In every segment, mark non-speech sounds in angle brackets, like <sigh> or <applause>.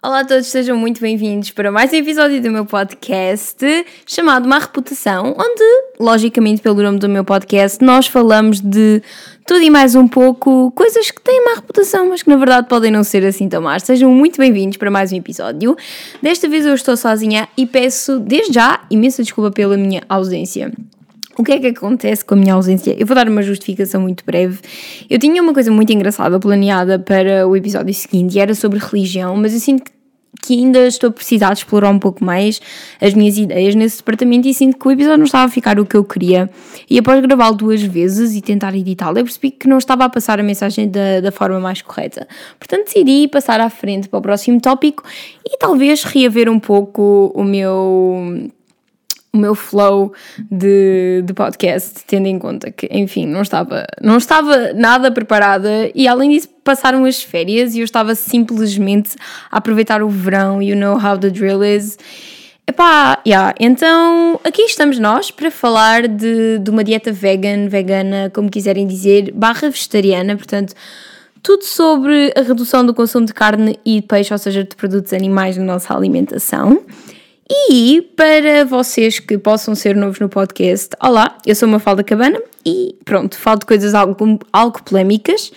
Olá a todos, sejam muito bem-vindos para mais um episódio do meu podcast chamado Má Reputação, onde, logicamente, pelo nome do meu podcast, nós falamos de tudo e mais um pouco, coisas que têm má reputação, mas que na verdade podem não ser assim tão más. Sejam muito bem-vindos para mais um episódio. Desta vez eu estou sozinha e peço, desde já, imensa desculpa pela minha ausência. O que é que acontece com a minha ausência? Eu vou dar uma justificação muito breve. Eu tinha uma coisa muito engraçada planeada para o episódio seguinte e era sobre religião, mas eu sinto que ainda estou a precisar de explorar um pouco mais as minhas ideias nesse departamento e sinto que o episódio não estava a ficar o que eu queria. E após gravá-lo duas vezes e tentar editá-lo, eu percebi que não estava a passar a mensagem da, da forma mais correta. Portanto, decidi passar à frente para o próximo tópico e talvez reaver um pouco o meu o meu flow de, de podcast, tendo em conta que, enfim, não estava, não estava nada preparada e além disso passaram as férias e eu estava simplesmente a aproveitar o verão, you know how the drill is. Epá, yeah. então aqui estamos nós para falar de, de uma dieta vegan, vegana, como quiserem dizer, barra vegetariana, portanto, tudo sobre a redução do consumo de carne e de peixe, ou seja, de produtos animais na nossa alimentação. E para vocês que possam ser novos no podcast, olá, eu sou uma Falda Cabana e pronto, falo de coisas algo, algo polémicas.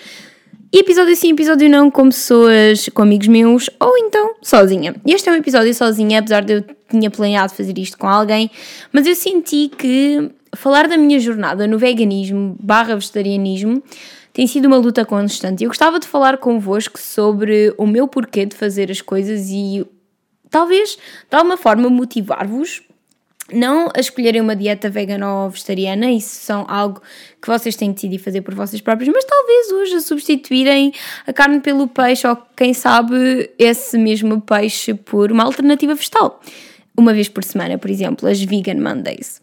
E episódio sim, episódio não, com pessoas, com amigos meus ou então sozinha. Este é um episódio sozinha, apesar de eu tinha planeado fazer isto com alguém, mas eu senti que falar da minha jornada no veganismo barra vegetarianismo tem sido uma luta constante. Eu gostava de falar convosco sobre o meu porquê de fazer as coisas e talvez de alguma forma motivar-vos não a escolherem uma dieta vegana ou vegetariana, isso são algo que vocês têm que decidir fazer por vocês próprios, mas talvez hoje a substituírem a carne pelo peixe ou quem sabe esse mesmo peixe por uma alternativa vegetal. Uma vez por semana, por exemplo, as Vegan Mondays.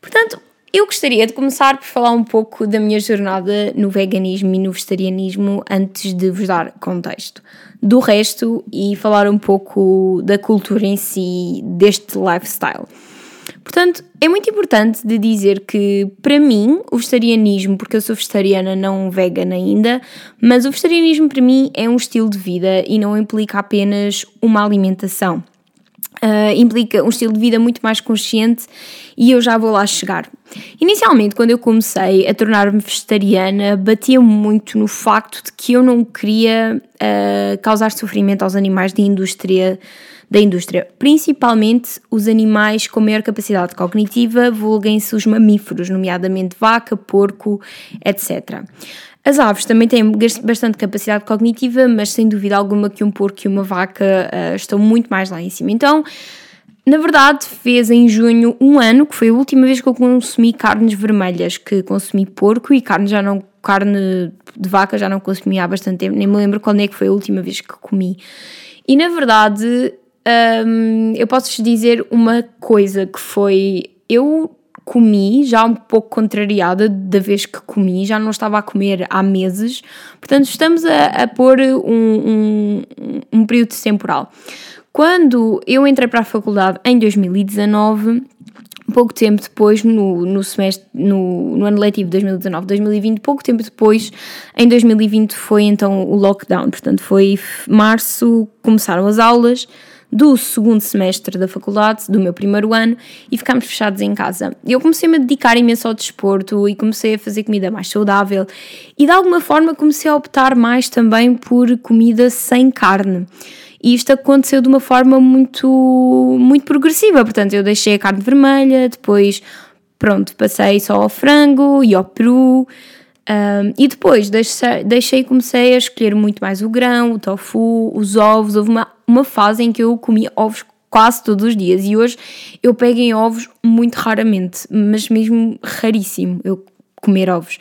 Portanto, eu gostaria de começar por falar um pouco da minha jornada no veganismo e no vegetarianismo antes de vos dar contexto do resto e falar um pouco da cultura em si, deste lifestyle. Portanto, é muito importante de dizer que, para mim, o vegetarianismo, porque eu sou vegetariana, não vegana ainda, mas o vegetarianismo para mim é um estilo de vida e não implica apenas uma alimentação. Uh, implica um estilo de vida muito mais consciente e eu já vou lá chegar. Inicialmente, quando eu comecei a tornar-me vegetariana, batia muito no facto de que eu não queria uh, causar sofrimento aos animais da indústria, da indústria, principalmente os animais com maior capacidade cognitiva, vulguem-se os mamíferos, nomeadamente vaca, porco, etc. As aves também têm bastante capacidade cognitiva, mas sem dúvida alguma que um porco e uma vaca uh, estão muito mais lá em cima. Então, na verdade, fez em junho um ano, que foi a última vez que eu consumi carnes vermelhas, que consumi porco e carne já não carne de vaca já não consumi há bastante tempo, nem me lembro quando é que foi a última vez que comi. E na verdade, um, eu posso-vos dizer uma coisa que foi eu comi, já um pouco contrariada da vez que comi, já não estava a comer há meses, portanto estamos a, a pôr um, um, um período temporal. Quando eu entrei para a faculdade em 2019, pouco tempo depois, no, no semestre, no, no ano letivo 2019-2020, pouco tempo depois, em 2020 foi então o lockdown, portanto foi março, começaram as aulas, do segundo semestre da faculdade, do meu primeiro ano, e ficámos fechados em casa. Eu comecei-me a dedicar imenso ao desporto e comecei a fazer comida mais saudável e de alguma forma comecei a optar mais também por comida sem carne. E isto aconteceu de uma forma muito, muito progressiva. Portanto, eu deixei a carne vermelha, depois, pronto, passei só ao frango e ao peru. Um, e depois deixei, deixei comecei a escolher muito mais o grão, o tofu, os ovos. Houve uma, uma fase em que eu comia ovos quase todos os dias e hoje eu pego em ovos muito raramente, mas mesmo raríssimo eu comer ovos.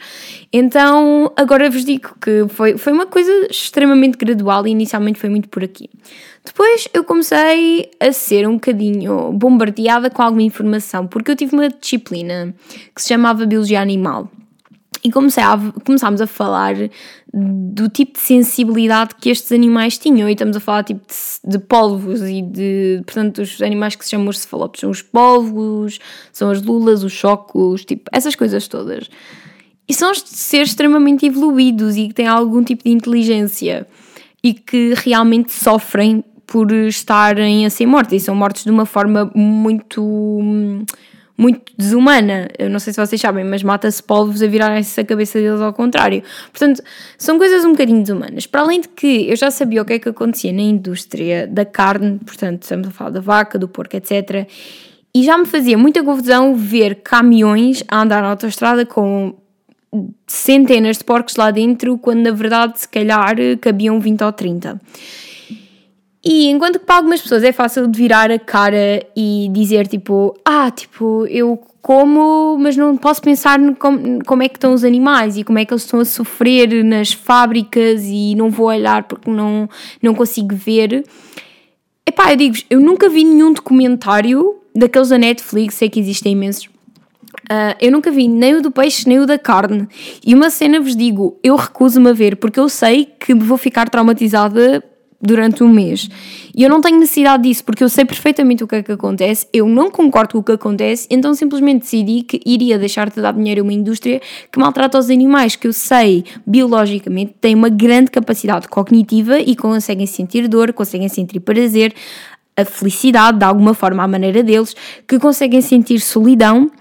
Então agora vos digo que foi, foi uma coisa extremamente gradual e inicialmente foi muito por aqui. Depois eu comecei a ser um bocadinho bombardeada com alguma informação, porque eu tive uma disciplina que se chamava Biologia Animal e comecei a, começámos a falar do tipo de sensibilidade que estes animais tinham. E estamos a falar tipo de, de polvos e de. Portanto, os animais que se chamam os cefalópodes são os polvos, são as lulas, os chocos, tipo, essas coisas todas. E são seres extremamente evoluídos e que têm algum tipo de inteligência e que realmente sofrem por estarem a ser mortos e são mortos de uma forma muito muito desumana. Eu não sei se vocês sabem, mas mata-se polvos a virarem-se a cabeça deles ao contrário. Portanto, são coisas um bocadinho desumanas. Para além de que eu já sabia o que é que acontecia na indústria da carne, portanto, estamos a falar da vaca, do porco, etc. E já me fazia muita confusão ver caminhões a andar na autostrada com centenas de porcos lá dentro, quando na verdade se calhar cabiam 20 ou 30. E enquanto que para algumas pessoas é fácil de virar a cara e dizer tipo, ah, tipo, eu como, mas não posso pensar como, como é que estão os animais e como é que eles estão a sofrer nas fábricas e não vou olhar porque não, não consigo ver. Epá, eu digo eu nunca vi nenhum documentário daqueles da Netflix, sei que existem imensos. Uh, eu nunca vi nem o do peixe nem o da carne. E uma cena vos digo, eu recuso-me a ver porque eu sei que vou ficar traumatizada durante um mês. E eu não tenho necessidade disso, porque eu sei perfeitamente o que é que acontece, eu não concordo com o que acontece, então simplesmente decidi que iria deixar de dar dinheiro a uma indústria que maltrata os animais, que eu sei biologicamente tem uma grande capacidade cognitiva e conseguem sentir dor, conseguem sentir prazer, a felicidade de alguma forma à maneira deles, que conseguem sentir solidão.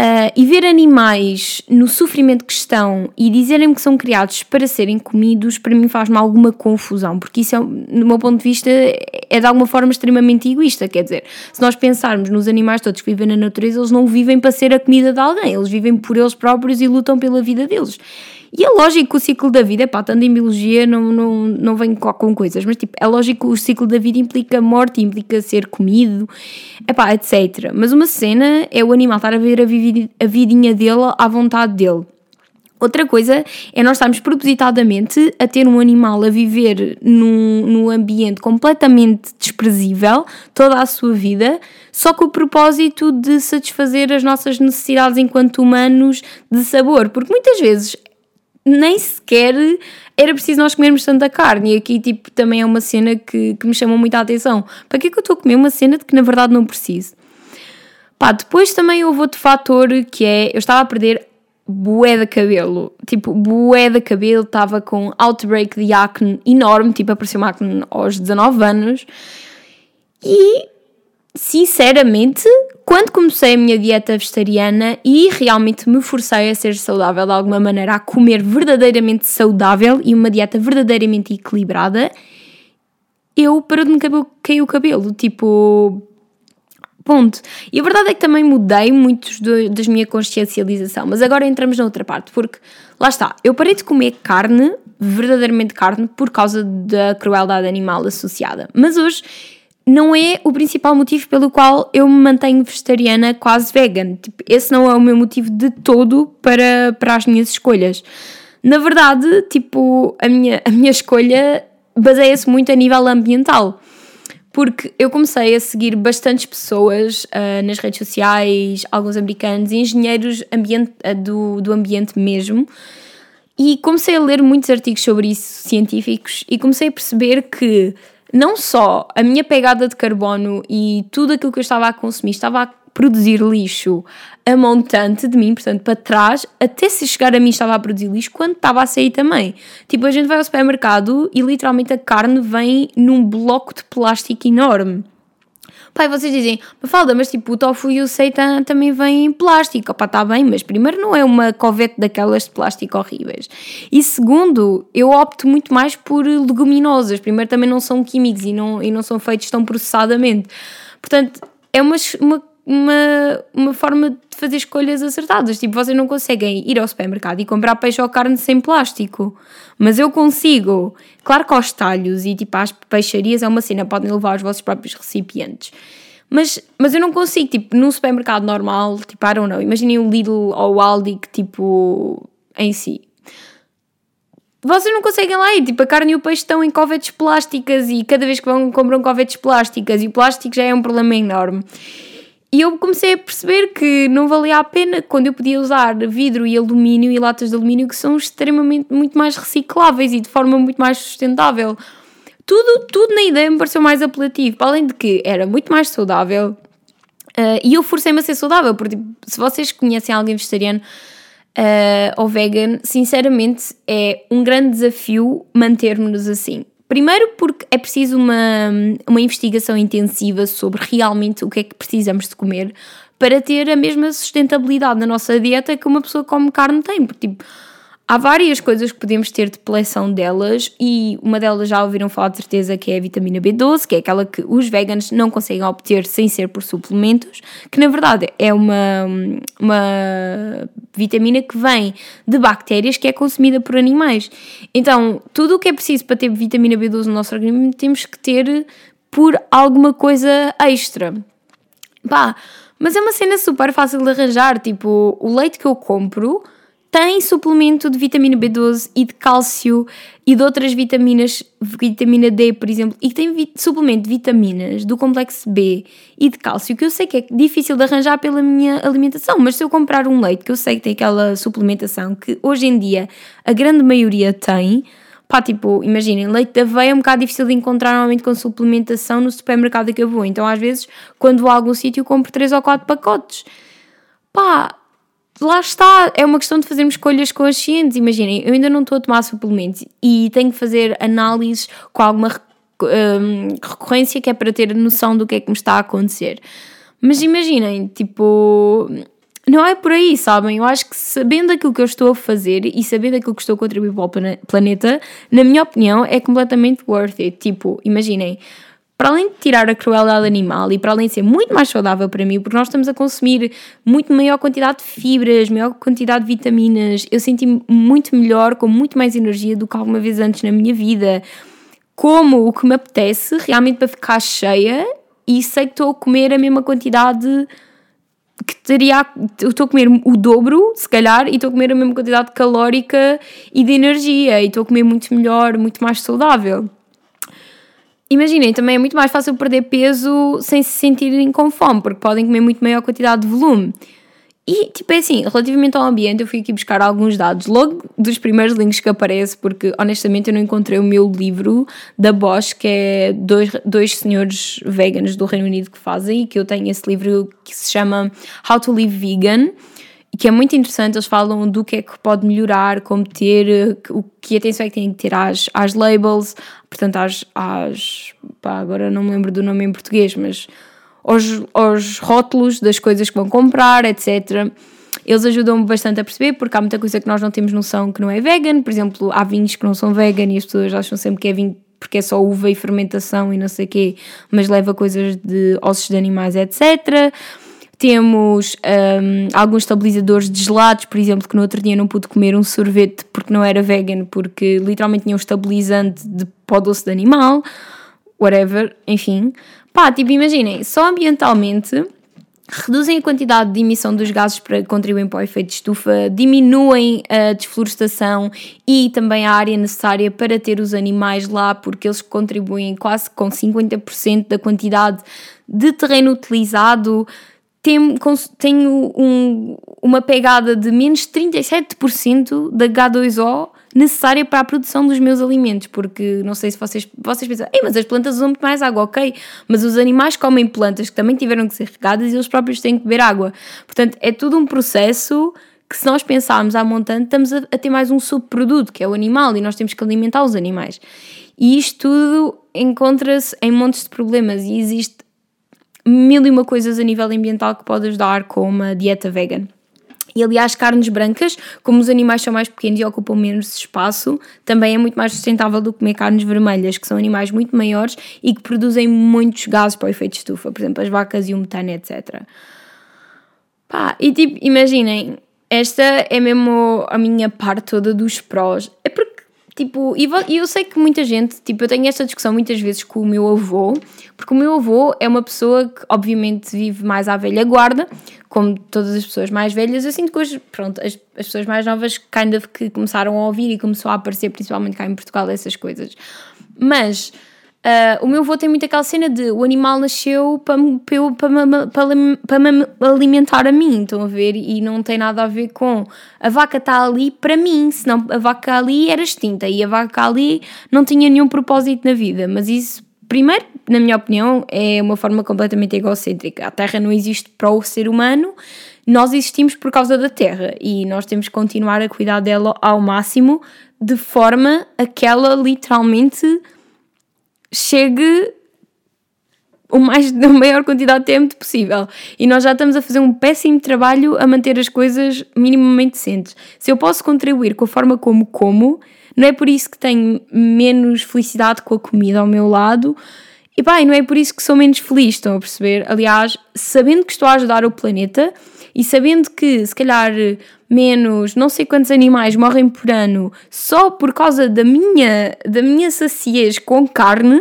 Uh, e ver animais no sofrimento que estão e dizerem que são criados para serem comidos, para mim faz-me alguma confusão, porque isso, é, no meu ponto de vista, é de alguma forma extremamente egoísta. Quer dizer, se nós pensarmos nos animais todos que vivem na natureza, eles não vivem para ser a comida de alguém, eles vivem por eles próprios e lutam pela vida deles. E é lógico que o ciclo da vida, pá, tanto em biologia não, não, não venho com coisas, mas tipo, é lógico que o ciclo da vida implica morte, implica ser comido, epá, etc. Mas uma cena é o animal estar a ver a, a vidinha dele à vontade dele. Outra coisa é nós estarmos propositadamente a ter um animal a viver num, num ambiente completamente desprezível toda a sua vida, só com o propósito de satisfazer as nossas necessidades enquanto humanos de sabor, porque muitas vezes nem sequer era preciso nós comermos tanta carne. E aqui, tipo, também é uma cena que, que me chamou muita atenção. Para que é que eu estou a comer uma cena de que na verdade não preciso? Pá, depois também houve outro fator que é, eu estava a perder bué de cabelo, tipo, bué de cabelo, estava com outbreak de acne enorme, tipo, apareceu-me acne aos 19 anos, e sinceramente, quando comecei a minha dieta vegetariana e realmente me forcei a ser saudável de alguma maneira, a comer verdadeiramente saudável e uma dieta verdadeiramente equilibrada, eu parou de me cair o cabelo, tipo. Ponto. E a verdade é que também mudei muito das minha consciencialização, mas agora entramos na outra parte, porque lá está, eu parei de comer carne, verdadeiramente carne, por causa da crueldade animal associada. Mas hoje não é o principal motivo pelo qual eu me mantenho vegetariana, quase vegan. Tipo, esse não é o meu motivo de todo para, para as minhas escolhas. Na verdade, tipo, a minha, a minha escolha baseia-se muito a nível ambiental. Porque eu comecei a seguir bastantes pessoas uh, nas redes sociais, alguns americanos, engenheiros ambiente, uh, do, do ambiente mesmo, e comecei a ler muitos artigos sobre isso, científicos, e comecei a perceber que não só a minha pegada de carbono e tudo aquilo que eu estava a consumir estava a produzir lixo a montante de mim, portanto, para trás, até se chegar a mim estava a produzir lixo, quando estava a sair também. Tipo, a gente vai ao supermercado e literalmente a carne vem num bloco de plástico enorme. Pai, vocês dizem, Mafalda, mas tipo, o tofu e o seitan também vêm em plástico. Opá, está bem, mas primeiro não é uma covete daquelas de plástico horríveis. E segundo, eu opto muito mais por leguminosas. Primeiro também não são químicos e não, e não são feitos tão processadamente. Portanto, é uma, uma uma, uma forma de fazer escolhas acertadas. Tipo, vocês não conseguem ir ao supermercado e comprar peixe ou carne sem plástico. Mas eu consigo. Claro que aos talhos e tipo às peixarias é uma cena, podem levar os vossos próprios recipientes. Mas, mas eu não consigo, tipo, num supermercado normal, tipo, I don't imaginem o Lidl ou o Aldi que, tipo, em si. Vocês não conseguem lá ir, tipo, a carne e o peixe estão em covetes plásticas e cada vez que vão compram covetes plásticas e o plástico já é um problema enorme. E eu comecei a perceber que não valia a pena quando eu podia usar vidro e alumínio e latas de alumínio que são extremamente muito mais recicláveis e de forma muito mais sustentável. Tudo, tudo na ideia me pareceu mais apelativo, além de que era muito mais saudável uh, e eu forcei-me a ser saudável, porque tipo, se vocês conhecem alguém vegetariano uh, ou vegan, sinceramente é um grande desafio mantermos-nos assim Primeiro, porque é preciso uma, uma investigação intensiva sobre realmente o que é que precisamos de comer para ter a mesma sustentabilidade na nossa dieta que uma pessoa que come carne tem. Porque, tipo, Há várias coisas que podemos ter depleção delas e uma delas já ouviram falar de certeza que é a vitamina B12, que é aquela que os veganos não conseguem obter sem ser por suplementos, que na verdade é uma, uma vitamina que vem de bactérias que é consumida por animais. Então, tudo o que é preciso para ter vitamina B12 no nosso organismo temos que ter por alguma coisa extra. Pá, mas é uma cena super fácil de arranjar, tipo, o leite que eu compro tem suplemento de vitamina B12 e de cálcio e de outras vitaminas, vitamina D, por exemplo, e que tem suplemento de vitaminas do complexo B e de cálcio, que eu sei que é difícil de arranjar pela minha alimentação, mas se eu comprar um leite que eu sei que tem aquela suplementação que hoje em dia a grande maioria tem, pá, tipo, imaginem, leite de aveia é um bocado difícil de encontrar normalmente com suplementação no supermercado que eu vou, então às vezes quando vou a algum sítio compro 3 ou 4 pacotes. Pá, lá está, é uma questão de fazermos escolhas conscientes. Imaginem, eu ainda não estou a tomar suplementos e tenho que fazer análises com alguma um, recorrência que é para ter noção do que é que me está a acontecer. Mas imaginem, tipo, não é por aí, sabem? Eu acho que sabendo aquilo que eu estou a fazer e sabendo aquilo que estou a contribuir para o planeta, na minha opinião, é completamente worth it. Tipo, imaginem para além de tirar a crueldade animal e para além de ser muito mais saudável para mim, porque nós estamos a consumir muito maior quantidade de fibras, maior quantidade de vitaminas, eu senti-me muito melhor, com muito mais energia do que alguma vez antes na minha vida. Como o que me apetece, realmente para ficar cheia, e sei que estou a comer a mesma quantidade que teria. Estou a comer o dobro, se calhar, e estou a comer a mesma quantidade calórica e de energia, e estou a comer muito melhor, muito mais saudável. Imaginem, também é muito mais fácil perder peso sem se sentirem com fome, porque podem comer muito maior quantidade de volume. E, tipo, é assim, relativamente ao ambiente, eu fui aqui buscar alguns dados, logo dos primeiros links que aparece, porque honestamente eu não encontrei o meu livro da Bosch, que é dois, dois senhores veganos do Reino Unido que fazem, e que eu tenho esse livro que se chama How to Live Vegan que é muito interessante. Eles falam do que é que pode melhorar, como ter, o que atenção é que tem que ter às, às labels, portanto, às. às pá, agora não me lembro do nome em português, mas aos, aos rótulos das coisas que vão comprar, etc. Eles ajudam-me bastante a perceber, porque há muita coisa que nós não temos noção que não é vegan. Por exemplo, há vinhos que não são vegan e as pessoas acham sempre que é vinho porque é só uva e fermentação e não sei o quê, mas leva coisas de ossos de animais, etc. Temos um, alguns estabilizadores de gelados, por exemplo, que no outro dia não pude comer um sorvete porque não era vegan, porque literalmente tinha um estabilizante de pó doce de animal, whatever, enfim. Pá, tipo, imaginem, só ambientalmente reduzem a quantidade de emissão dos gases para contribuem para o efeito de estufa, diminuem a desflorestação e também a área necessária para ter os animais lá, porque eles contribuem quase com 50% da quantidade de terreno utilizado, tem, tenho um, uma pegada de menos 37% da H2O necessária para a produção dos meus alimentos, porque não sei se vocês, vocês pensam, Ei, mas as plantas usam muito mais água, ok, mas os animais comem plantas que também tiveram que ser regadas e eles próprios têm que beber água. Portanto, é tudo um processo que se nós pensarmos à montante, estamos a, a ter mais um subproduto, que é o animal, e nós temos que alimentar os animais. E isto tudo encontra-se em montes de problemas e existe mil e uma coisas a nível ambiental que pode ajudar com uma dieta vegan. E aliás, carnes brancas, como os animais são mais pequenos e ocupam menos espaço, também é muito mais sustentável do que comer carnes vermelhas, que são animais muito maiores e que produzem muitos gases para o efeito estufa, por exemplo, as vacas e o metano, etc. Pá, e tipo, imaginem, esta é mesmo a minha parte toda dos prós. É Tipo, e eu sei que muita gente, tipo, eu tenho esta discussão muitas vezes com o meu avô, porque o meu avô é uma pessoa que, obviamente, vive mais à velha guarda, como todas as pessoas mais velhas. Eu sinto que hoje, pronto, as, as pessoas mais novas, kind of, que começaram a ouvir e começou a aparecer, principalmente cá em Portugal, essas coisas. Mas Uh, o meu avô tem muito aquela cena de o animal nasceu para, para, para, para, me alimentar a mim, estão a ver? E não tem nada a ver com a vaca está ali para mim, senão a vaca ali era extinta e a vaca ali não tinha nenhum propósito na vida. Mas isso, primeiro, na minha opinião, é uma forma completamente egocêntrica. A Terra não existe para o ser humano, nós existimos por causa da Terra e nós temos que continuar a cuidar dela ao máximo, de forma a que ela literalmente chegue o mais, <laughs> a maior quantidade de tempo possível. E nós já estamos a fazer um péssimo trabalho a manter as coisas minimamente decentes. Se eu posso contribuir com a forma como como, não é por isso que tenho menos felicidade com a comida ao meu lado. E pá, não é por isso que sou menos feliz, estão a perceber? Aliás, sabendo que estou a ajudar o planeta e sabendo que se calhar menos não sei quantos animais morrem por ano só por causa da minha, da minha saciez com carne,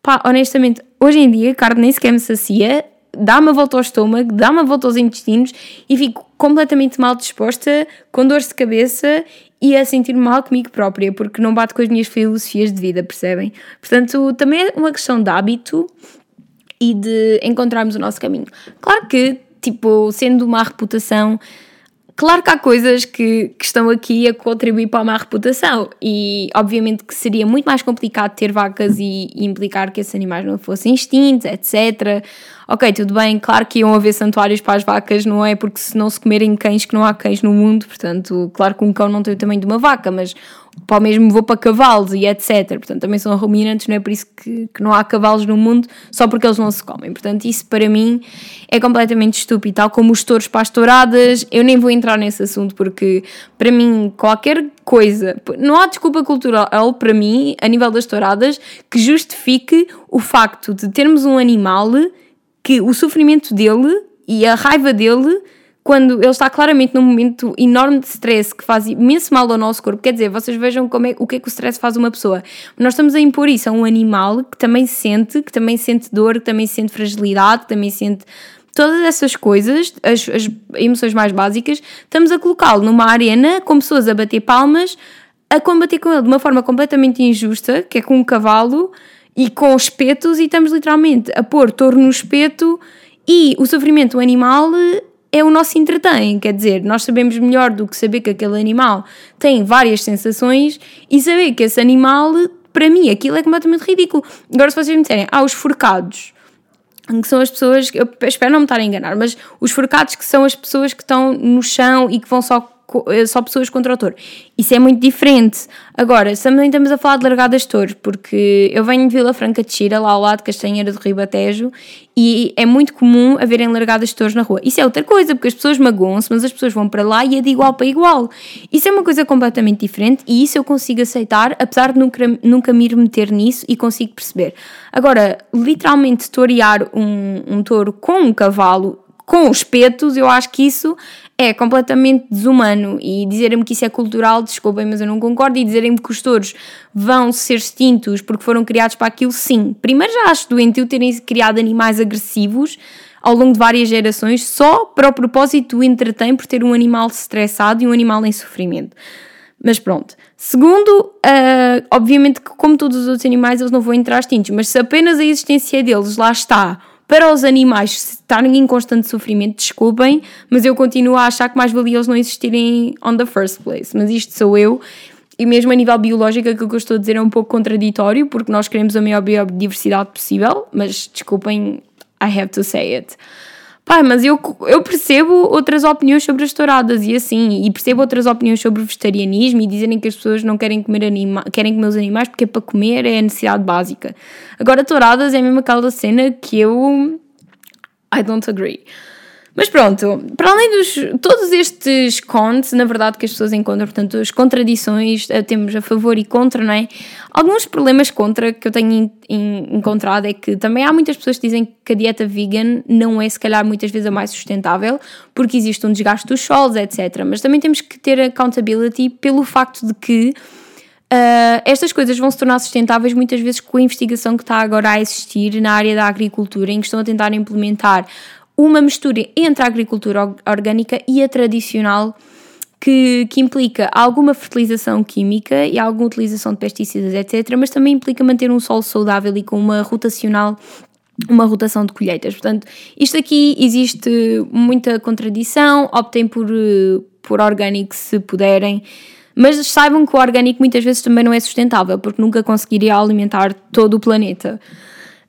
pá, honestamente, hoje em dia carne nem sequer me sacia, dá uma volta ao estômago, dá uma volta aos intestinos e fico completamente mal disposta, com dores de cabeça e a sentir-me mal comigo própria, porque não bate com as minhas filosofias de vida, percebem? Portanto, também é uma questão de hábito e de encontrarmos o nosso caminho. Claro que, tipo, sendo uma reputação Claro que há coisas que, que estão aqui a contribuir para a má reputação e obviamente que seria muito mais complicado ter vacas e, e implicar que esses animais não fossem extintos, etc. Ok, tudo bem, claro que iam haver santuários para as vacas, não é porque se não se comerem cães que não há cães no mundo, portanto, claro que um cão não tem o tamanho de uma vaca, mas para o mesmo vou para cavalos e etc. Portanto, também são ruminantes, não é por isso que, que não há cavalos no mundo, só porque eles não se comem. Portanto, isso para mim é completamente estúpido. Tal como os touros para as touradas, eu nem vou entrar nesse assunto porque para mim qualquer coisa, não há desculpa cultural para mim, a nível das touradas, que justifique o facto de termos um animal que o sofrimento dele e a raiva dele quando ele está claramente num momento enorme de stress que faz imenso mal ao nosso corpo. Quer dizer, vocês vejam como é, o que é que o stress faz a uma pessoa. Nós estamos a impor isso a um animal que também sente, que também sente dor, que também sente fragilidade, que também sente todas essas coisas, as, as emoções mais básicas, estamos a colocá-lo numa arena com pessoas a bater palmas, a combater com ele de uma forma completamente injusta, que é com um cavalo e com espetos, e estamos literalmente a pôr touro no espeto e o sofrimento do animal é o nosso entretém, quer dizer, nós sabemos melhor do que saber que aquele animal tem várias sensações e saber que esse animal, para mim, aquilo é completamente ridículo. Agora, se vocês me disserem, ah, os forcados, que são as pessoas, eu espero não me estar a enganar, mas os forcados que são as pessoas que estão no chão e que vão só só pessoas contra o touro. Isso é muito diferente. Agora, também estamos a falar de largadas de touros, porque eu venho de Vila Franca de Xira, lá ao lado de Castanheira do Ribatejo, e é muito comum haverem largadas de touros na rua. Isso é outra coisa, porque as pessoas magoam-se, mas as pessoas vão para lá e é de igual para igual. Isso é uma coisa completamente diferente e isso eu consigo aceitar, apesar de nunca, nunca me ir meter nisso e consigo perceber. Agora, literalmente torear um, um touro com um cavalo com os petos, eu acho que isso é completamente desumano e dizerem-me que isso é cultural, desculpem, mas eu não concordo, e dizerem-me que os touros vão ser extintos porque foram criados para aquilo, sim. Primeiro já acho doentio terem criado animais agressivos ao longo de várias gerações só para o propósito do entretém por ter um animal estressado e um animal em sofrimento. Mas pronto. Segundo, uh, obviamente que como todos os outros animais eles não vão entrar extintos, mas se apenas a existência deles lá está para os animais estarem em constante sofrimento, desculpem, mas eu continuo a achar que mais valia eles não existirem on the first place. Mas isto sou eu, e mesmo a nível biológico, aquilo que eu estou a dizer é um pouco contraditório, porque nós queremos a maior biodiversidade possível, mas desculpem, I have to say it. Pá, mas eu, eu percebo outras opiniões sobre as touradas e assim, e percebo outras opiniões sobre o vegetarianismo e dizerem que as pessoas não querem comer, anima querem comer os animais porque é para comer, é a necessidade básica. Agora, touradas é mesmo aquela cena que eu. I don't agree. Mas pronto, para além dos todos estes cons, na verdade, que as pessoas encontram, portanto, as contradições, eh, temos a favor e contra, não é? Alguns problemas contra que eu tenho encontrado é que também há muitas pessoas que dizem que a dieta vegan não é, se calhar, muitas vezes a mais sustentável, porque existe um desgaste dos solos, etc. Mas também temos que ter accountability pelo facto de que Uh, estas coisas vão se tornar sustentáveis muitas vezes com a investigação que está agora a existir na área da agricultura, em que estão a tentar implementar uma mistura entre a agricultura orgânica e a tradicional, que, que, implica alguma fertilização química e alguma utilização de pesticidas, etc., mas também implica manter um solo saudável e com uma rotacional uma rotação de colheitas. Portanto, isto aqui existe muita contradição, optem por, por orgânico se puderem, mas saibam que o orgânico muitas vezes também não é sustentável, porque nunca conseguiria alimentar todo o planeta.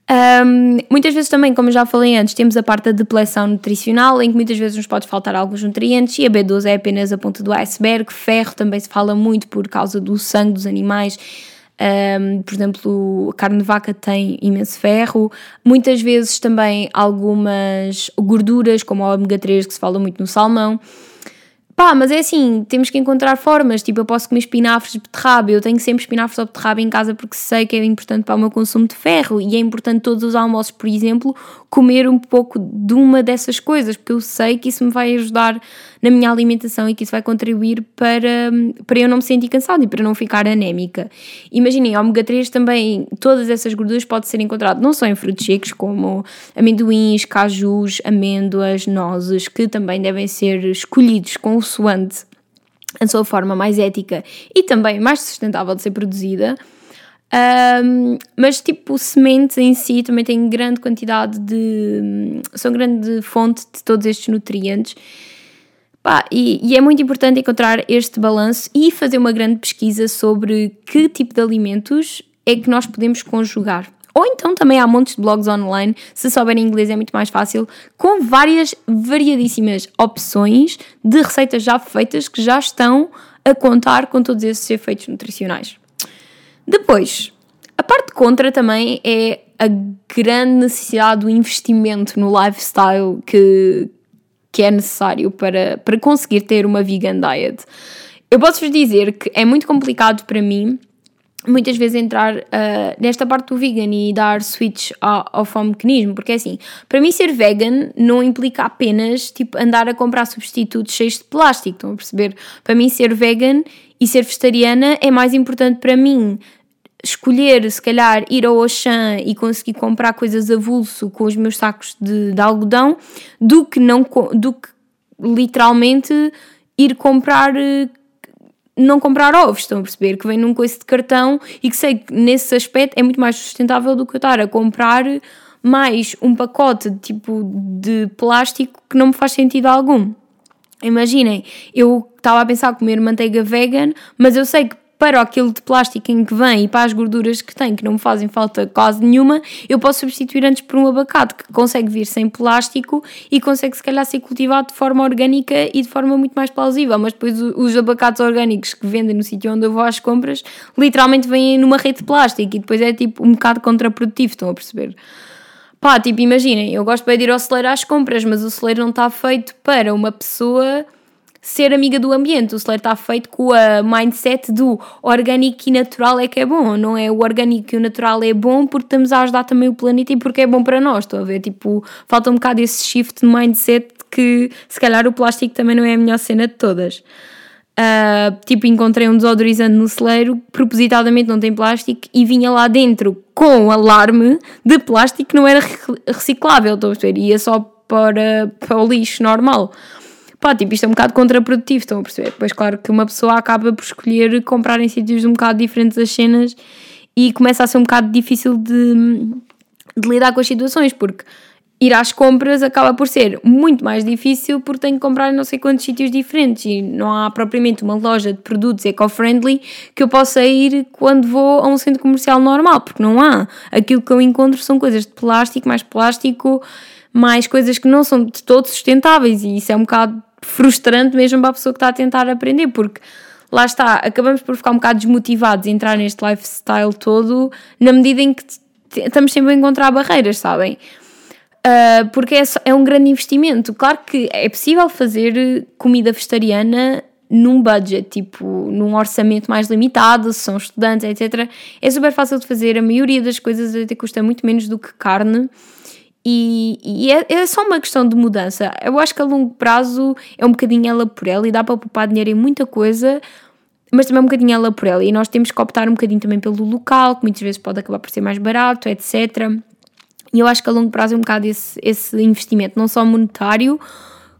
Um, muitas vezes também, como já falei antes, temos a parte da depleção nutricional, em que muitas vezes nos pode faltar alguns nutrientes, e a B12 é apenas a ponta do iceberg. Ferro também se fala muito por causa do sangue dos animais. Um, por exemplo, a carne de vaca tem imenso ferro, muitas vezes também algumas gorduras, como o ômega 3, que se fala muito no salmão. Pá, mas é assim, temos que encontrar formas. Tipo, eu posso comer espinafres de beterraba, eu tenho sempre espinafres de beterraba em casa porque sei que é importante para o meu consumo de ferro e é importante todos os almoços, por exemplo, comer um pouco de uma dessas coisas, porque eu sei que isso me vai ajudar na minha alimentação e que isso vai contribuir para, para eu não me sentir cansada e para não ficar anémica. Imaginem, ômega 3 também, todas essas gorduras podem ser encontradas não só em frutos secos, como amendoins, cajus, amêndoas, nozes, que também devem ser escolhidos consoante a sua forma mais ética e também mais sustentável de ser produzida. Um, mas tipo, sementes em si também têm grande quantidade de. são grande fonte de todos estes nutrientes Pá, e, e, é muito importante encontrar este balanço e fazer uma grande pesquisa sobre que tipo de alimentos é que nós podemos conjugar. Ou então também há montes de blogs online, se souberem inglês é muito mais fácil, com várias variadíssimas opções de receitas já feitas que já estão a contar com todos esses efeitos nutricionais. Depois, a parte contra também é a grande necessidade do investimento no lifestyle que, que é necessário para, para conseguir ter uma vegan diet. Eu posso-vos dizer que é muito complicado para mim muitas vezes entrar uh, nesta parte do vegan e dar switch ao, ao mecanismo, porque é assim, para mim ser vegan não implica apenas tipo andar a comprar substitutos cheios de plástico, estão a perceber? Para mim ser vegan e ser vegetariana é mais importante para mim escolher, se calhar, ir ao Auchan e conseguir comprar coisas avulso com os meus sacos de, de algodão, do que, não, do que literalmente ir comprar não comprar ovos, estão a perceber? Que vem num coice de cartão e que sei que nesse aspecto é muito mais sustentável do que eu estar a comprar mais um pacote de tipo de plástico que não me faz sentido algum. Imaginem, eu estava a pensar comer manteiga vegan, mas eu sei que para aquilo de plástico em que vem e para as gorduras que tem, que não me fazem falta quase nenhuma, eu posso substituir antes por um abacate que consegue vir sem plástico e consegue se calhar ser cultivado de forma orgânica e de forma muito mais plausível. Mas depois os abacates orgânicos que vendem no sítio onde eu vou às compras literalmente vêm numa rede de plástico e depois é tipo um bocado contraprodutivo, estão a perceber? Pá, tipo, imaginem, eu gosto bem de ir ao celeiro às compras, mas o celeiro não está feito para uma pessoa ser amiga do ambiente. O Slayer está feito com a mindset do orgânico e natural é que é bom, não é o orgânico e o natural é bom porque estamos a ajudar também o planeta e porque é bom para nós. Estou a ver? Tipo, falta um bocado esse shift de mindset que se calhar o plástico também não é a melhor cena de todas. Uh, tipo, encontrei um desodorizante no celeiro, propositadamente não tem plástico, e vinha lá dentro com alarme de plástico que não era reciclável, estou a ver? Ia só para, para o lixo normal pá, tipo, isto é um bocado contraprodutivo, estão a perceber? Pois claro que uma pessoa acaba por escolher comprar em sítios um bocado diferentes as cenas e começa a ser um bocado difícil de, de lidar com as situações, porque ir às compras acaba por ser muito mais difícil porque tenho que comprar em não sei quantos sítios diferentes e não há propriamente uma loja de produtos eco-friendly que eu possa ir quando vou a um centro comercial normal, porque não há. Aquilo que eu encontro são coisas de plástico, mais plástico, mais coisas que não são de todo sustentáveis e isso é um bocado frustrante mesmo para a pessoa que está a tentar aprender, porque lá está, acabamos por ficar um bocado desmotivados a entrar neste lifestyle todo, na medida em que estamos sempre a encontrar barreiras, sabem? Uh, porque é, é um grande investimento. Claro que é possível fazer comida vegetariana num budget, tipo, num orçamento mais limitado, se são estudantes, etc. É super fácil de fazer, a maioria das coisas até custa muito menos do que carne. E, e é, é, só uma questão de mudança. Eu acho que a longo prazo é um bocadinho ela por ela e dá para poupar dinheiro em muita coisa, mas também é um bocadinho ela por ela. E nós temos que optar um bocadinho também pelo local, que muitas vezes pode acabar por ser mais barato, etc. E eu acho que a longo prazo é um bocado esse, esse investimento, não só monetário,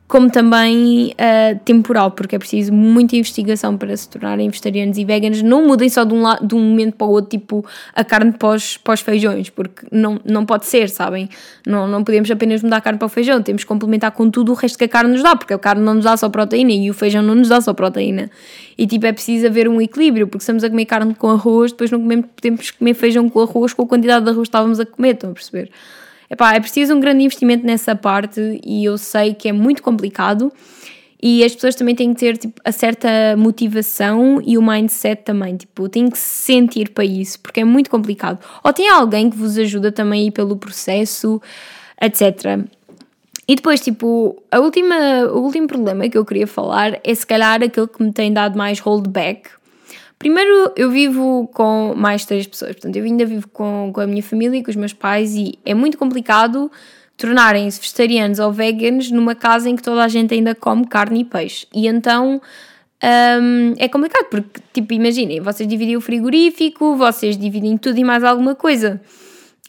como também uh, temporal, porque é preciso muita investigação para se tornarem vegetarianos e veganos. Não mudem só de um, lado, de um momento para o outro, tipo a carne pós, pós feijões, porque não, não pode ser, sabem? Não, não podemos apenas mudar a carne para o feijão, temos que complementar com tudo o resto que a carne nos dá, porque a carne não nos dá só proteína e o feijão não nos dá só proteína. E tipo, é preciso haver um equilíbrio, porque estamos a comer carne com arroz, depois não comemos, podemos comer feijão com arroz com a quantidade de arroz que estávamos a comer, estão a perceber? Epá, é preciso um grande investimento nessa parte e eu sei que é muito complicado E as pessoas também têm que ter tipo, a certa motivação e o mindset também. Tipo, têm que se sentir para isso, porque é muito complicado. Ou tem alguém que vos ajuda também pelo processo, etc. E depois, tipo, a última, o último problema que eu queria falar é se calhar aquele que me tem dado mais holdback. Primeiro, eu vivo com mais três pessoas, portanto, eu ainda vivo com, com a minha família e com os meus pais, e é muito complicado tornarem-se vegetarianos ou veganos numa casa em que toda a gente ainda come carne e peixe. E então um, é complicado, porque, tipo, imaginem, vocês dividem o frigorífico, vocês dividem tudo e mais alguma coisa.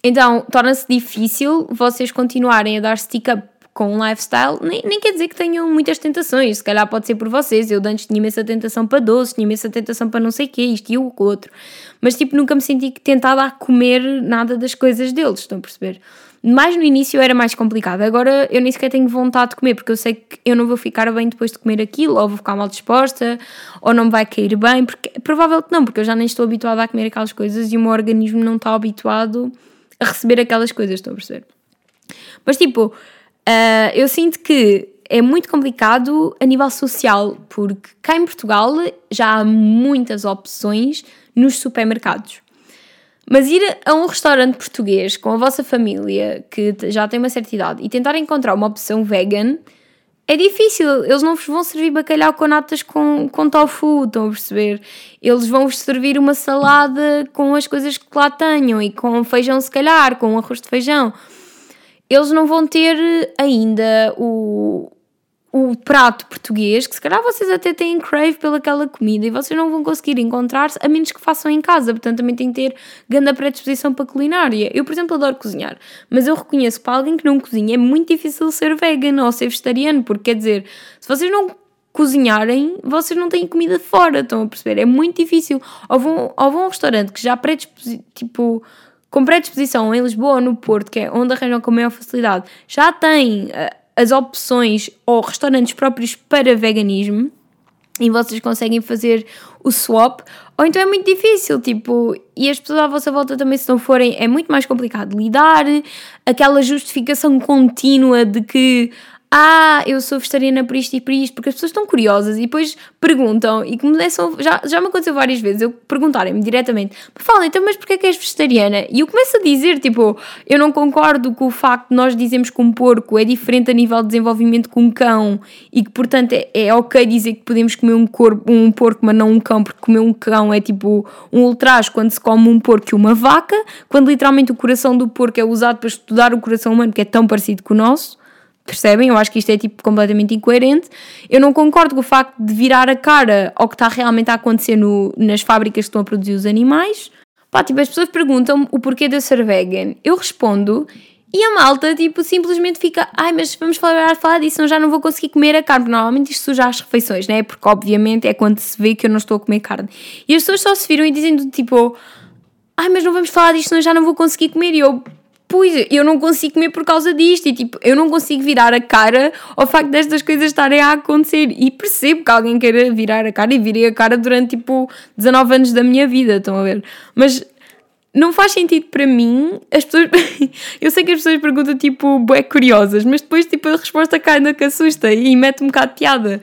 Então, torna-se difícil vocês continuarem a dar stick-up com um lifestyle, nem, nem quer dizer que tenham muitas tentações, se calhar pode ser por vocês. Eu antes tinha imensa tentação para doce, tinha imensa tentação para não sei o quê, isto e o outro. Mas, tipo, nunca me senti tentada a comer nada das coisas deles, estão a perceber? Mais no início era mais complicado, agora eu nem sequer tenho vontade de comer, porque eu sei que eu não vou ficar bem depois de comer aquilo, ou vou ficar mal disposta, ou não me vai cair bem, porque é provável que não, porque eu já nem estou habituada a comer aquelas coisas e o meu organismo não está habituado a receber aquelas coisas, estão a perceber? Mas tipo, uh, eu sinto que é muito complicado a nível social, porque cá em Portugal já há muitas opções nos supermercados. Mas ir a um restaurante português com a vossa família, que já tem uma certa idade, e tentar encontrar uma opção vegan é difícil. Eles não vos vão servir bacalhau com natas com, com tofu, estão a perceber? Eles vão-vos servir uma salada com as coisas que lá tenham e com feijão, se calhar, com arroz de feijão. Eles não vão ter ainda o, o prato português, que se calhar vocês até têm crave pelaquela comida e vocês não vão conseguir encontrar-se a menos que façam em casa, portanto também tem que ter grande predisposição para culinária. Eu, por exemplo, adoro cozinhar, mas eu reconheço para alguém que não cozinha é muito difícil ser vegan ou ser vegetariano, porque quer dizer, se vocês não cozinharem, vocês não têm comida fora, estão a perceber? É muito difícil. Ou vão, ou vão a um restaurante que já predisposição, tipo com predisposição em Lisboa ou no Porto, que é onde arranjam com maior facilidade, já tem eh, as opções ou restaurantes próprios para veganismo e vocês conseguem fazer o swap, ou então é muito difícil, tipo, e as pessoas à vossa volta também, se não forem, é muito mais complicado lidar, aquela justificação contínua de que ah, eu sou vegetariana por isto e por isto, porque as pessoas estão curiosas e depois perguntam e começam, já, já me aconteceu várias vezes, eu perguntarem-me diretamente, fala então, mas porquê é que és vegetariana? E eu começo a dizer, tipo, eu não concordo com o facto de nós dizermos que um porco é diferente a nível de desenvolvimento que um cão e que, portanto, é, é ok dizer que podemos comer um, corpo, um porco, mas não um cão, porque comer um cão é tipo um ultraje quando se come um porco e uma vaca, quando literalmente o coração do porco é usado para estudar o coração humano, que é tão parecido com o nosso. Percebem? Eu acho que isto é tipo completamente incoerente. Eu não concordo com o facto de virar a cara ao que está realmente a acontecer no, nas fábricas que estão a produzir os animais. Pá, tipo, as pessoas perguntam o porquê eu ser vegan. Eu respondo e a malta, tipo, simplesmente fica ai, mas vamos falar, falar disso, eu já não vou conseguir comer a carne. Normalmente isto suja as refeições, né? Porque obviamente é quando se vê que eu não estou a comer carne. E as pessoas só se viram e dizem tipo, ai, mas não vamos falar disto, eu já não vou conseguir comer. E eu, pois, eu não consigo comer por causa disto e tipo, eu não consigo virar a cara ao facto destas coisas estarem a acontecer e percebo que alguém queira virar a cara e virei a cara durante tipo 19 anos da minha vida, estão a ver? Mas não faz sentido para mim, as pessoas, <laughs> eu sei que as pessoas perguntam tipo, bué curiosas, mas depois tipo a resposta cai na que assusta e mete um bocado de piada.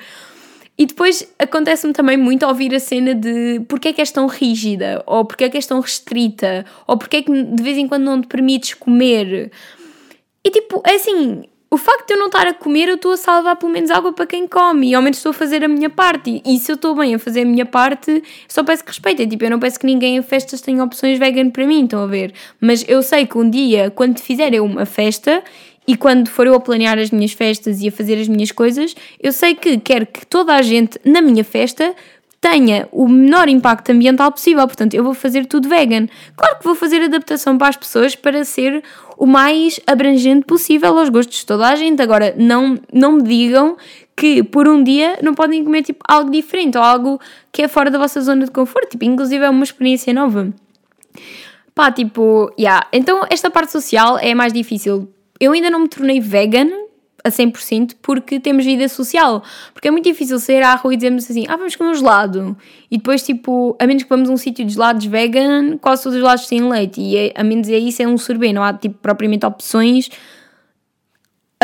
E depois acontece-me também muito ouvir a cena de porque é que és tão rígida, ou porque é que és tão restrita, ou porque é que de vez em quando não te permites comer. E tipo, é assim, o facto de eu não estar a comer, eu estou a salvar pelo menos água para quem come, e ao menos estou a fazer a minha parte. E se eu estou bem a fazer a minha parte, só peço que respeitem. Tipo, eu não peço que ninguém em festas tenha opções vegan para mim, estão a ver? Mas eu sei que um dia, quando fizer eu uma festa, e quando for eu a planear as minhas festas e a fazer as minhas coisas, eu sei que quero que toda a gente na minha festa tenha o menor impacto ambiental possível. Portanto, eu vou fazer tudo vegan. Claro que vou fazer adaptação para as pessoas para ser o mais abrangente possível aos gostos de toda a gente. Agora, não, não me digam que por um dia não podem comer tipo, algo diferente ou algo que é fora da vossa zona de conforto. Tipo, inclusive é uma experiência nova. Pá, tipo, yeah. Então esta parte social é mais difícil eu ainda não me tornei vegan a 100% porque temos vida social. Porque é muito difícil sair à rua e dizermos assim: ah, vamos comer um gelado. E depois, tipo, a menos que vamos a um sítio de gelados vegan, quase todos os gelados têm leite. E é, a menos é isso, é um sorbet. Não há, tipo, propriamente opções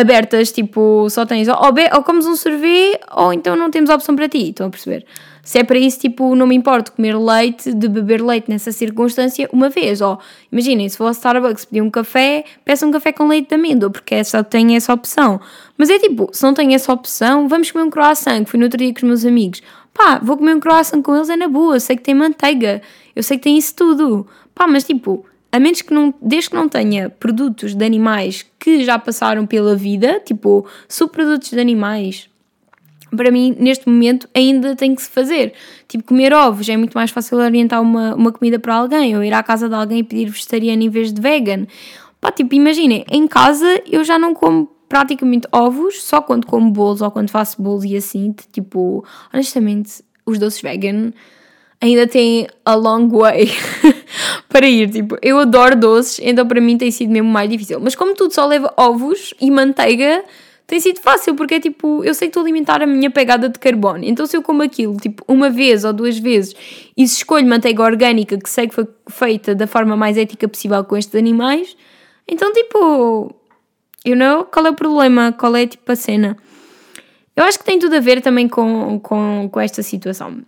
abertas, tipo, só tens ou, be ou comes um sorvete ou então não temos opção para ti, estão a perceber? Se é para isso, tipo, não me importo comer leite, de beber leite nessa circunstância uma vez. Ou, imaginem, se for ao Starbucks pedir um café, peça um café com leite de amêndoa, porque só tem essa opção. Mas é tipo, se não tem essa opção, vamos comer um croissant, que fui no outro dia com os meus amigos. Pá, vou comer um croissant com eles, é na boa, sei que tem manteiga, eu sei que tem isso tudo. Pá, mas tipo, a menos que não, desde que não tenha produtos de animais que já passaram pela vida, tipo subprodutos de animais, para mim, neste momento, ainda tem que se fazer. Tipo, comer ovos é muito mais fácil orientar uma, uma comida para alguém, ou ir à casa de alguém e pedir vegetariano em vez de vegan. Pá, tipo, imaginem, em casa eu já não como praticamente ovos, só quando como bolos ou quando faço bolos e assim, tipo, honestamente, os doces vegan ainda têm a long way <laughs> para ir. Tipo, eu adoro doces, então para mim tem sido mesmo mais difícil. Mas como tudo só leva ovos e manteiga, tem sido fácil, porque é tipo, eu sei que estou a alimentar a minha pegada de carbono. Então se eu como aquilo, tipo, uma vez ou duas vezes e se escolho manteiga orgânica que sei que foi feita da forma mais ética possível com estes animais, então tipo, you know, qual é o problema? Qual é tipo a cena? Eu acho que tem tudo a ver também com, com, com esta situação.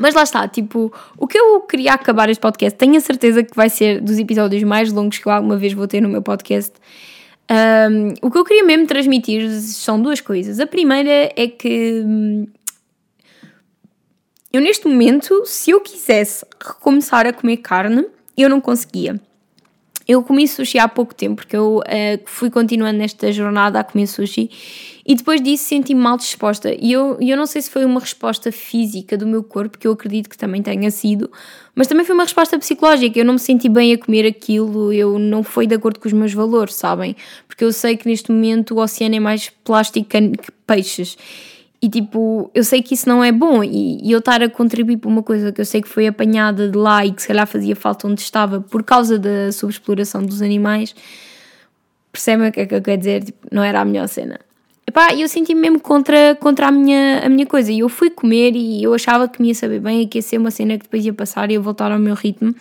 Mas lá está, tipo, o que eu queria acabar este podcast, tenho a certeza que vai ser dos episódios mais longos que eu alguma vez vou ter no meu podcast. Um, o que eu queria mesmo transmitir são duas coisas. A primeira é que hum, eu, neste momento, se eu quisesse recomeçar a comer carne, eu não conseguia. Eu comi sushi há pouco tempo, porque eu uh, fui continuando nesta jornada a comer sushi e depois disso senti-me mal disposta. E eu, eu não sei se foi uma resposta física do meu corpo, que eu acredito que também tenha sido, mas também foi uma resposta psicológica. Eu não me senti bem a comer aquilo, eu não foi de acordo com os meus valores, sabem? Porque eu sei que neste momento o oceano é mais plástico que peixes. E tipo, eu sei que isso não é bom e, e, eu estar a contribuir para uma coisa que eu sei que foi apanhada de lá e que se calhar fazia falta onde estava por causa da subexploração dos animais, percebem o que é que eu quero dizer? Tipo, não era a melhor cena. Epá, eu senti-me mesmo contra, contra a, minha, a minha coisa e eu fui comer e eu achava que me ia saber bem e que ia ser uma cena que depois ia passar e ia voltar ao meu ritmo.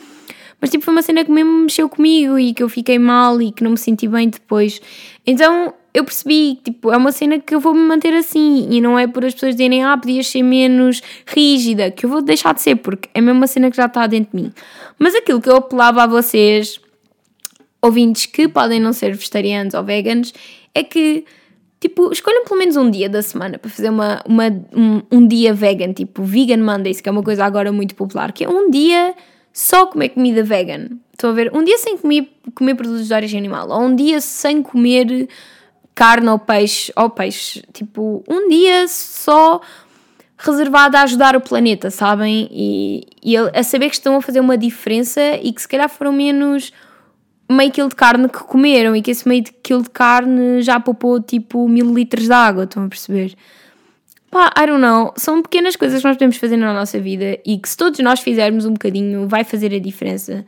Mas tipo, foi uma cena que mesmo mexeu comigo e que eu fiquei mal e que não me senti bem depois. Então eu percebi, tipo, é uma cena que eu vou me manter assim e não é por as pessoas dizerem, ah, podias ser menos rígida, que eu vou deixar de ser, porque é mesmo uma cena que já está dentro de mim. Mas aquilo que eu apelava a vocês, ouvintes que podem não ser vegetarianos ou veganos, é que, tipo, escolham pelo menos um dia da semana para fazer uma, uma, um, um dia vegan, tipo, Vegan Mondays, que é uma coisa agora muito popular, que é um dia só comer comida vegan. Estão a ver? Um dia sem comer, comer produtos de origem animal, ou um dia sem comer carne ou peixe, ou peixe, tipo, um dia só reservado a ajudar o planeta, sabem? E, e a saber que estão a fazer uma diferença e que se calhar foram menos meio quilo de carne que comeram e que esse meio quilo de carne já poupou tipo mil litros de água, estão a perceber? Pá, I don't know, são pequenas coisas que nós podemos fazer na nossa vida e que se todos nós fizermos um bocadinho vai fazer a diferença.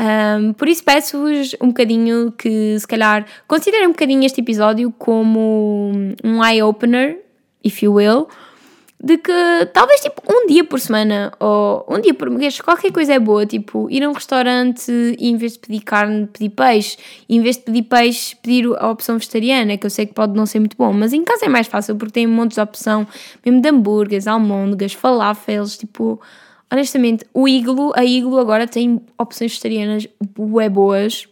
Um, por isso peço-vos um bocadinho que, se calhar, considerem um bocadinho este episódio como um eye-opener, if you will, de que talvez tipo um dia por semana ou um dia por mês, qualquer coisa é boa, tipo ir a um restaurante e em vez de pedir carne, pedir peixe, e em vez de pedir peixe, pedir a opção vegetariana, que eu sei que pode não ser muito bom, mas em casa é mais fácil porque tem montes de opção, mesmo de hambúrgueres, almôndegas, falafels, tipo honestamente, o Iglo, a Iglo agora tem opções vegetarianas bué boas.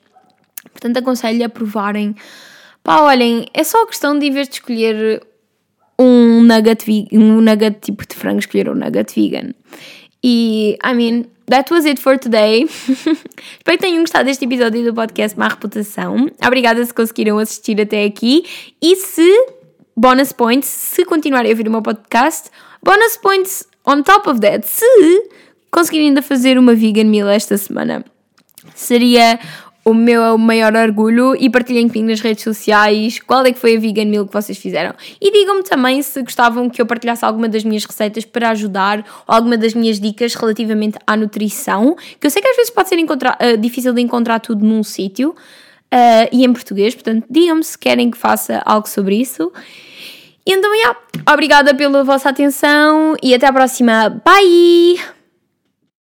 Portanto, aconselho a provarem. Pá, olhem, é só questão de, em vez de escolher um nugget, um nugget tipo de frango, escolher um nugget vegan. E, I mean, that was it for today. <laughs> Espero que tenham gostado deste episódio do podcast Má Reputação. Obrigada se conseguiram assistir até aqui. E se, bonus points, se continuarem a ouvir o meu podcast, bonus points On top of that, se conseguirem ainda fazer uma vegan meal esta semana, seria o meu maior orgulho e partilhem comigo nas redes sociais qual é que foi a vegan meal que vocês fizeram. E digam-me também se gostavam que eu partilhasse alguma das minhas receitas para ajudar ou alguma das minhas dicas relativamente à nutrição, que eu sei que às vezes pode ser uh, difícil de encontrar tudo num sítio uh, e em português, portanto digam-me se querem que faça algo sobre isso. Então, yeah, obrigada pela vossa atenção e até à próxima. Bye!